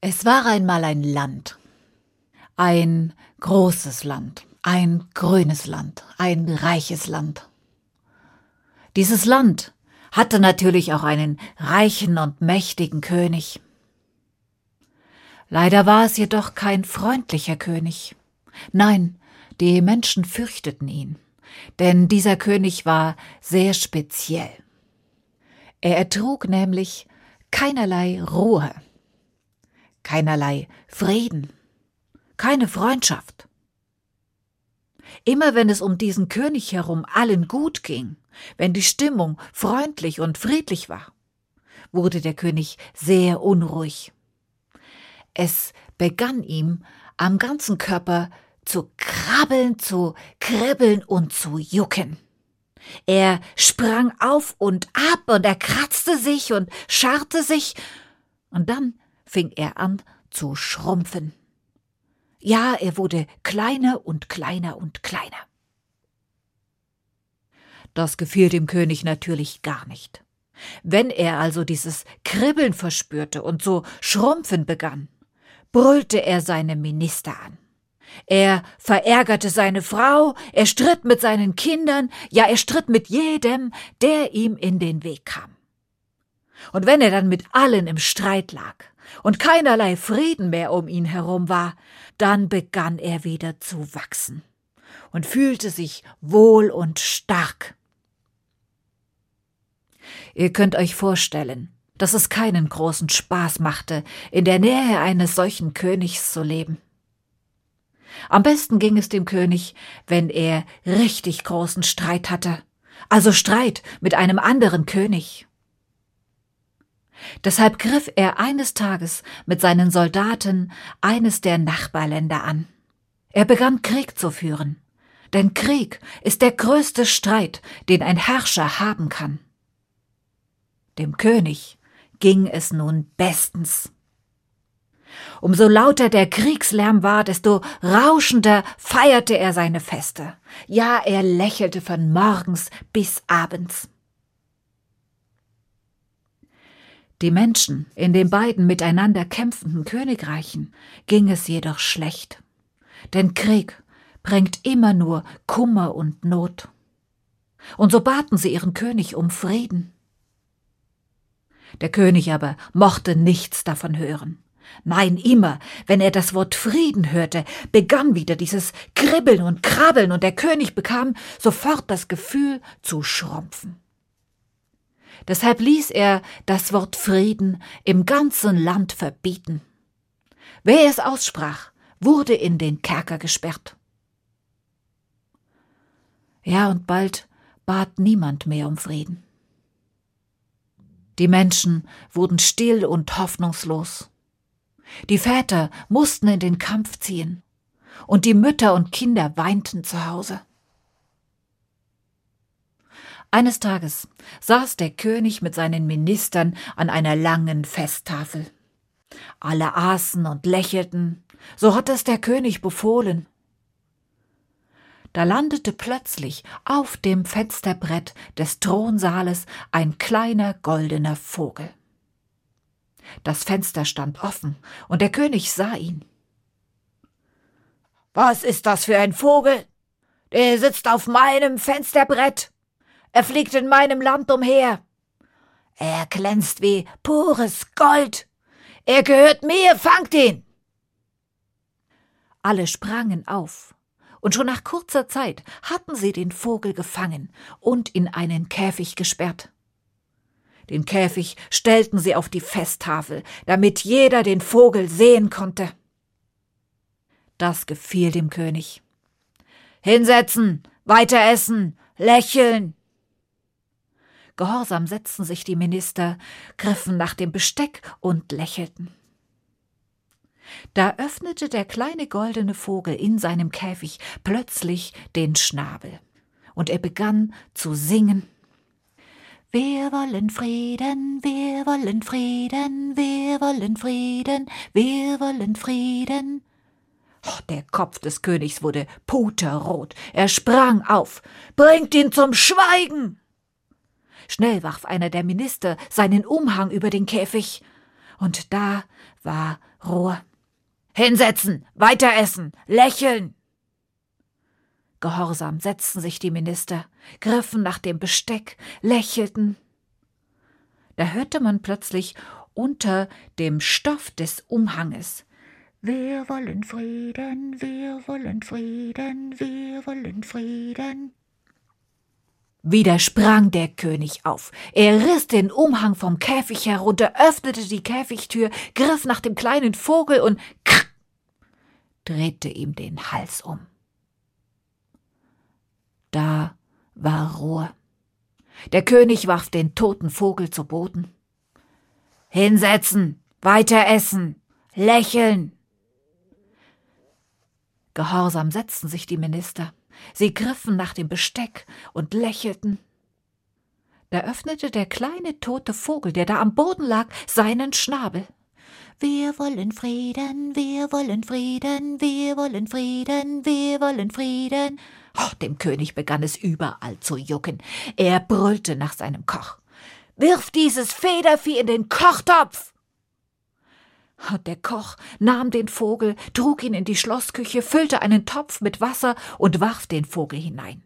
Es war einmal ein Land, ein großes Land, ein grünes Land, ein reiches Land. Dieses Land hatte natürlich auch einen reichen und mächtigen König. Leider war es jedoch kein freundlicher König. Nein, die Menschen fürchteten ihn, denn dieser König war sehr speziell. Er ertrug nämlich keinerlei Ruhe keinerlei Frieden, keine Freundschaft. Immer wenn es um diesen König herum allen gut ging, wenn die Stimmung freundlich und friedlich war, wurde der König sehr unruhig. Es begann ihm am ganzen Körper zu krabbeln, zu kribbeln und zu jucken. Er sprang auf und ab und er kratzte sich und scharrte sich, und dann fing er an zu schrumpfen. Ja, er wurde kleiner und kleiner und kleiner. Das gefiel dem König natürlich gar nicht. Wenn er also dieses Kribbeln verspürte und so schrumpfen begann, brüllte er seine Minister an. Er verärgerte seine Frau, er stritt mit seinen Kindern, ja er stritt mit jedem, der ihm in den Weg kam. Und wenn er dann mit allen im Streit lag, und keinerlei Frieden mehr um ihn herum war, dann begann er wieder zu wachsen und fühlte sich wohl und stark. Ihr könnt euch vorstellen, dass es keinen großen Spaß machte, in der Nähe eines solchen Königs zu leben. Am besten ging es dem König, wenn er richtig großen Streit hatte, also Streit mit einem anderen König. Deshalb griff er eines Tages mit seinen Soldaten eines der Nachbarländer an. Er begann Krieg zu führen. Denn Krieg ist der größte Streit, den ein Herrscher haben kann. Dem König ging es nun bestens. Umso lauter der Kriegslärm war, desto rauschender feierte er seine Feste. Ja, er lächelte von morgens bis abends. Die Menschen in den beiden miteinander kämpfenden Königreichen ging es jedoch schlecht. Denn Krieg bringt immer nur Kummer und Not. Und so baten sie ihren König um Frieden. Der König aber mochte nichts davon hören. Nein, immer, wenn er das Wort Frieden hörte, begann wieder dieses Kribbeln und Krabbeln, und der König bekam sofort das Gefühl zu schrumpfen. Deshalb ließ er das Wort Frieden im ganzen Land verbieten. Wer es aussprach, wurde in den Kerker gesperrt. Ja, und bald bat niemand mehr um Frieden. Die Menschen wurden still und hoffnungslos. Die Väter mussten in den Kampf ziehen, und die Mütter und Kinder weinten zu Hause. Eines Tages saß der König mit seinen Ministern an einer langen Festtafel. Alle aßen und lächelten, so hat es der König befohlen. Da landete plötzlich auf dem Fensterbrett des Thronsaales ein kleiner goldener Vogel. Das Fenster stand offen, und der König sah ihn. Was ist das für ein Vogel? Der sitzt auf meinem Fensterbrett. Er fliegt in meinem Land umher. Er glänzt wie pures Gold. Er gehört mir, fangt ihn! Alle sprangen auf, und schon nach kurzer Zeit hatten sie den Vogel gefangen und in einen Käfig gesperrt. Den Käfig stellten sie auf die Festtafel, damit jeder den Vogel sehen konnte. Das gefiel dem König. Hinsetzen, weiter essen, lächeln, Gehorsam setzten sich die Minister, griffen nach dem Besteck und lächelten. Da öffnete der kleine goldene Vogel in seinem Käfig plötzlich den Schnabel, und er begann zu singen wir wollen Frieden, wir wollen Frieden, wir wollen Frieden, wir wollen Frieden. Oh, der Kopf des Königs wurde puterrot. Er sprang auf. Bringt ihn zum Schweigen! Schnell warf einer der Minister seinen Umhang über den Käfig. Und da war Ruhe. Hinsetzen, weiter essen, lächeln. Gehorsam setzten sich die Minister, griffen nach dem Besteck, lächelten. Da hörte man plötzlich unter dem Stoff des Umhanges Wir wollen Frieden, wir wollen Frieden, wir wollen Frieden. Wieder sprang der König auf. Er riss den Umhang vom Käfig herunter, öffnete die Käfigtür, griff nach dem kleinen Vogel und krr, drehte ihm den Hals um. Da war Ruhe. Der König warf den toten Vogel zu Boden. Hinsetzen, weiter essen, lächeln. Gehorsam setzten sich die Minister. Sie griffen nach dem Besteck und lächelten. Da öffnete der kleine tote Vogel, der da am Boden lag, seinen Schnabel. Wir wollen Frieden, wir wollen Frieden, wir wollen Frieden, wir wollen Frieden. Oh, dem König begann es überall zu jucken. Er brüllte nach seinem Koch. Wirf dieses Federvieh in den Kochtopf! Der Koch nahm den Vogel, trug ihn in die Schlossküche, füllte einen Topf mit Wasser und warf den Vogel hinein.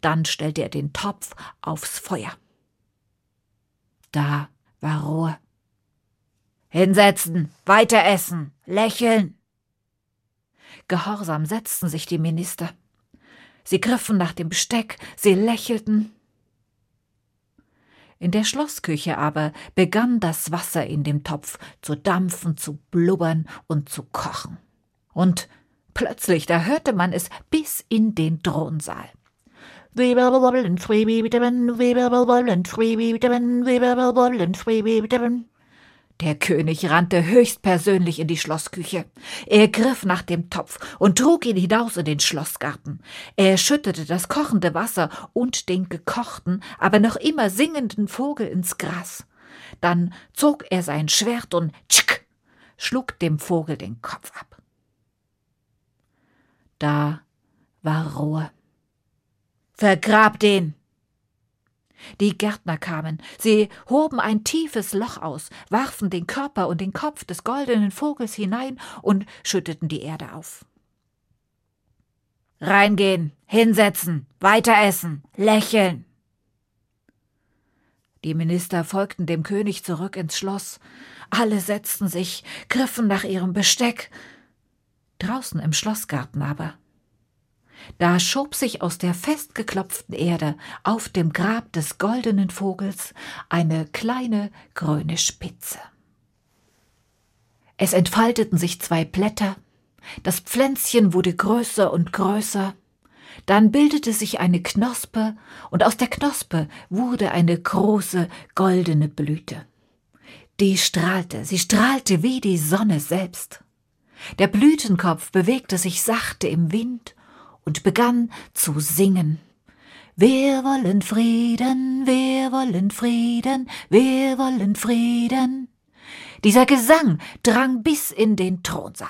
Dann stellte er den Topf aufs Feuer. Da war Ruhe. Hinsetzen, weiter essen, lächeln. Gehorsam setzten sich die Minister. Sie griffen nach dem Besteck, sie lächelten. In der Schlossküche aber begann das Wasser in dem Topf zu dampfen, zu blubbern und zu kochen. Und plötzlich, da hörte man es bis in den Thronsaal. Der König rannte höchstpersönlich in die Schlossküche. Er griff nach dem Topf und trug ihn hinaus in den Schlossgarten. Er schüttete das kochende Wasser und den gekochten, aber noch immer singenden Vogel ins Gras. Dann zog er sein Schwert und tschick, schlug dem Vogel den Kopf ab. Da war Ruhe. Vergrab den, die Gärtner kamen, sie hoben ein tiefes Loch aus, warfen den Körper und den Kopf des goldenen Vogels hinein und schütteten die Erde auf. Reingehen, hinsetzen, weiter essen, lächeln. Die Minister folgten dem König zurück ins Schloss. Alle setzten sich, griffen nach ihrem Besteck. Draußen im Schlossgarten aber da schob sich aus der festgeklopften Erde auf dem Grab des goldenen Vogels eine kleine grüne Spitze. Es entfalteten sich zwei Blätter, das Pflänzchen wurde größer und größer, dann bildete sich eine Knospe, und aus der Knospe wurde eine große goldene Blüte. Die strahlte, sie strahlte wie die Sonne selbst. Der Blütenkopf bewegte sich sachte im Wind, und begann zu singen. Wir wollen Frieden, wir wollen Frieden, wir wollen Frieden. Dieser Gesang drang bis in den Thronsaal.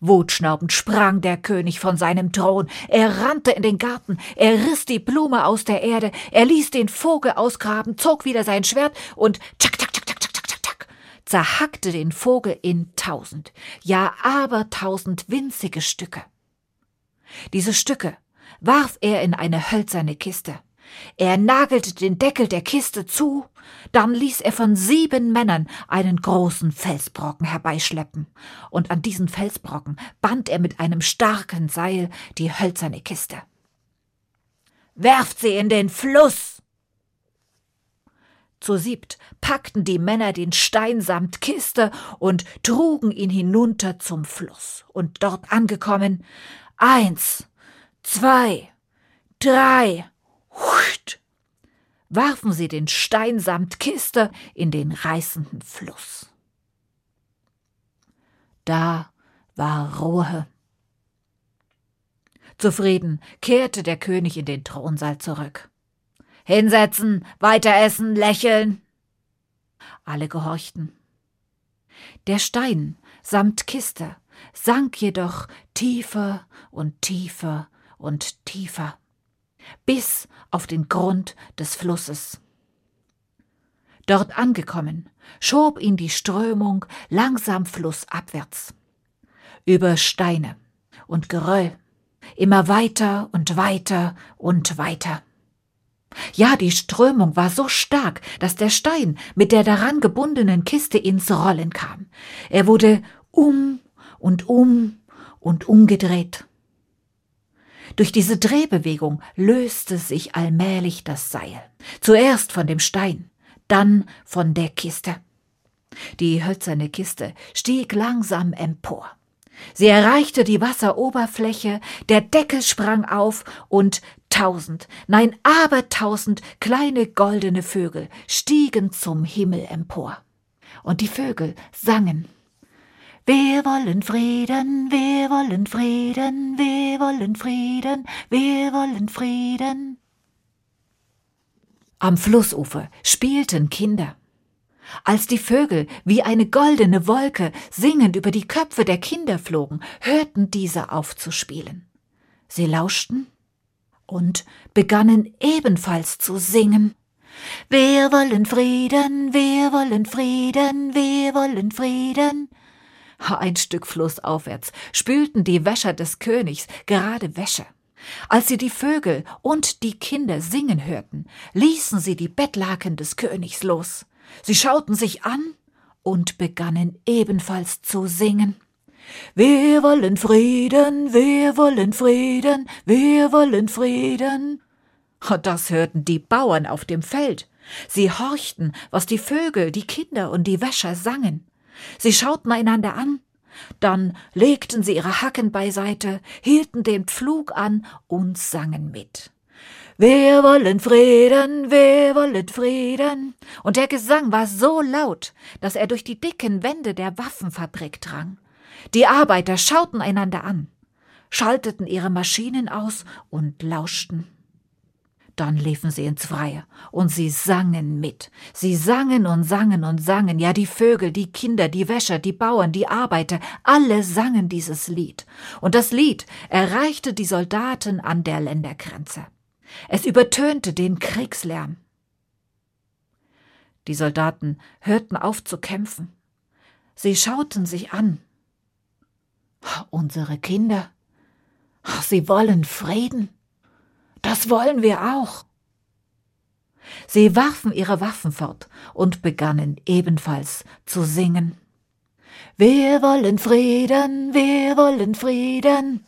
Wutschnaubend sprang der König von seinem Thron, er rannte in den Garten, er riss die Blume aus der Erde, er ließ den Vogel ausgraben, zog wieder sein Schwert und tschak, tschak, tschak, tschak, tschak, tschak, tschak, zerhackte den Vogel in tausend, ja abertausend winzige Stücke. Diese Stücke warf er in eine hölzerne Kiste. Er nagelte den Deckel der Kiste zu, dann ließ er von sieben Männern einen großen Felsbrocken herbeischleppen, und an diesen Felsbrocken band er mit einem starken Seil die hölzerne Kiste. Werft sie in den Fluss! Zu siebt packten die Männer den Stein samt Kiste und trugen ihn hinunter zum Fluss, und dort angekommen, Eins, zwei, drei, huscht, warfen sie den Stein samt Kiste in den reißenden Fluss. Da war Ruhe. Zufrieden kehrte der König in den Thronsaal zurück. Hinsetzen, weiter essen, lächeln. Alle gehorchten. Der Stein samt Kiste sank jedoch tiefer und tiefer und tiefer, bis auf den Grund des Flusses. Dort angekommen, schob ihn die Strömung langsam flussabwärts. Über Steine und Geröll, immer weiter und weiter und weiter. Ja, die Strömung war so stark, dass der Stein mit der daran gebundenen Kiste ins Rollen kam. Er wurde um und um und umgedreht. Durch diese Drehbewegung löste sich allmählich das Seil. Zuerst von dem Stein, dann von der Kiste. Die hölzerne Kiste stieg langsam empor. Sie erreichte die Wasseroberfläche, der Deckel sprang auf und tausend, nein abertausend kleine goldene Vögel stiegen zum Himmel empor. Und die Vögel sangen. Wir wollen Frieden, wir wollen Frieden, wir wollen Frieden, wir wollen Frieden. Am Flussufer spielten Kinder. Als die Vögel wie eine goldene Wolke singend über die Köpfe der Kinder flogen, hörten diese auf zu spielen. Sie lauschten und begannen ebenfalls zu singen. Wir wollen Frieden, wir wollen Frieden, wir wollen Frieden. Ein Stück flussaufwärts spülten die Wäscher des Königs gerade Wäsche. Als sie die Vögel und die Kinder singen hörten, ließen sie die Bettlaken des Königs los. Sie schauten sich an und begannen ebenfalls zu singen. Wir wollen Frieden, wir wollen Frieden, wir wollen Frieden. Das hörten die Bauern auf dem Feld. Sie horchten, was die Vögel, die Kinder und die Wäscher sangen. Sie schauten einander an, dann legten sie ihre Hacken beiseite, hielten den Pflug an und sangen mit. Wir wollen Frieden, wir wollen Frieden. Und der Gesang war so laut, dass er durch die dicken Wände der Waffenfabrik drang. Die Arbeiter schauten einander an, schalteten ihre Maschinen aus und lauschten. Dann liefen sie ins Freie und sie sangen mit. Sie sangen und sangen und sangen, ja die Vögel, die Kinder, die Wäscher, die Bauern, die Arbeiter, alle sangen dieses Lied. Und das Lied erreichte die Soldaten an der Ländergrenze. Es übertönte den Kriegslärm. Die Soldaten hörten auf zu kämpfen. Sie schauten sich an. Unsere Kinder. Sie wollen Frieden. Das wollen wir auch. Sie warfen ihre Waffen fort und begannen ebenfalls zu singen. Wir wollen Frieden, wir wollen Frieden.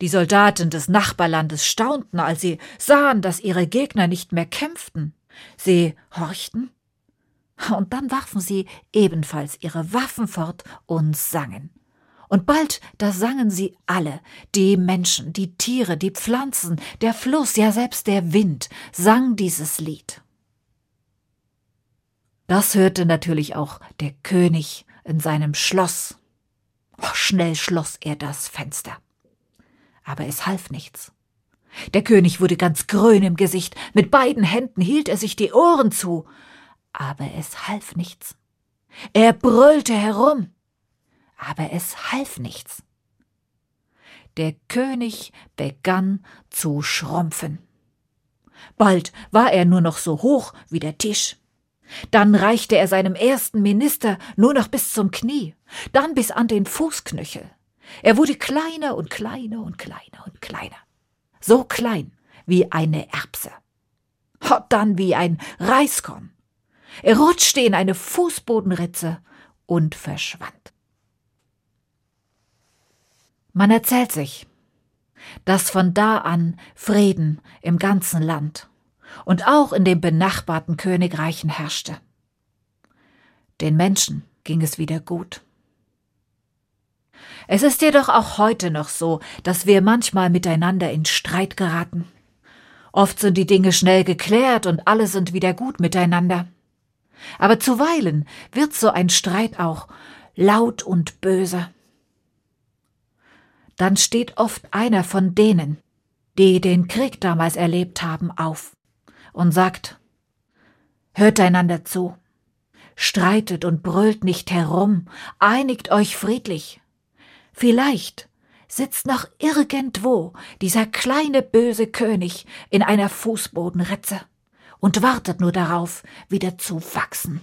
Die Soldaten des Nachbarlandes staunten, als sie sahen, dass ihre Gegner nicht mehr kämpften. Sie horchten, und dann warfen sie ebenfalls ihre Waffen fort und sangen. Und bald, da sangen sie alle, die Menschen, die Tiere, die Pflanzen, der Fluss, ja selbst der Wind, sang dieses Lied. Das hörte natürlich auch der König in seinem Schloss. Schnell schloss er das Fenster aber es half nichts. Der König wurde ganz grün im Gesicht, mit beiden Händen hielt er sich die Ohren zu, aber es half nichts. Er brüllte herum, aber es half nichts. Der König begann zu schrumpfen. Bald war er nur noch so hoch wie der Tisch. Dann reichte er seinem ersten Minister nur noch bis zum Knie, dann bis an den Fußknöchel. Er wurde kleiner und kleiner und kleiner und kleiner. So klein wie eine Erbse. Dann wie ein Reiskorn. Er rutschte in eine Fußbodenritze und verschwand. Man erzählt sich, dass von da an Frieden im ganzen Land und auch in den benachbarten Königreichen herrschte. Den Menschen ging es wieder gut. Es ist jedoch auch heute noch so, dass wir manchmal miteinander in Streit geraten. Oft sind die Dinge schnell geklärt und alle sind wieder gut miteinander. Aber zuweilen wird so ein Streit auch laut und böse. Dann steht oft einer von denen, die den Krieg damals erlebt haben, auf und sagt Hört einander zu, streitet und brüllt nicht herum, einigt euch friedlich, Vielleicht sitzt noch irgendwo dieser kleine böse König in einer Fußbodenritze und wartet nur darauf, wieder zu wachsen.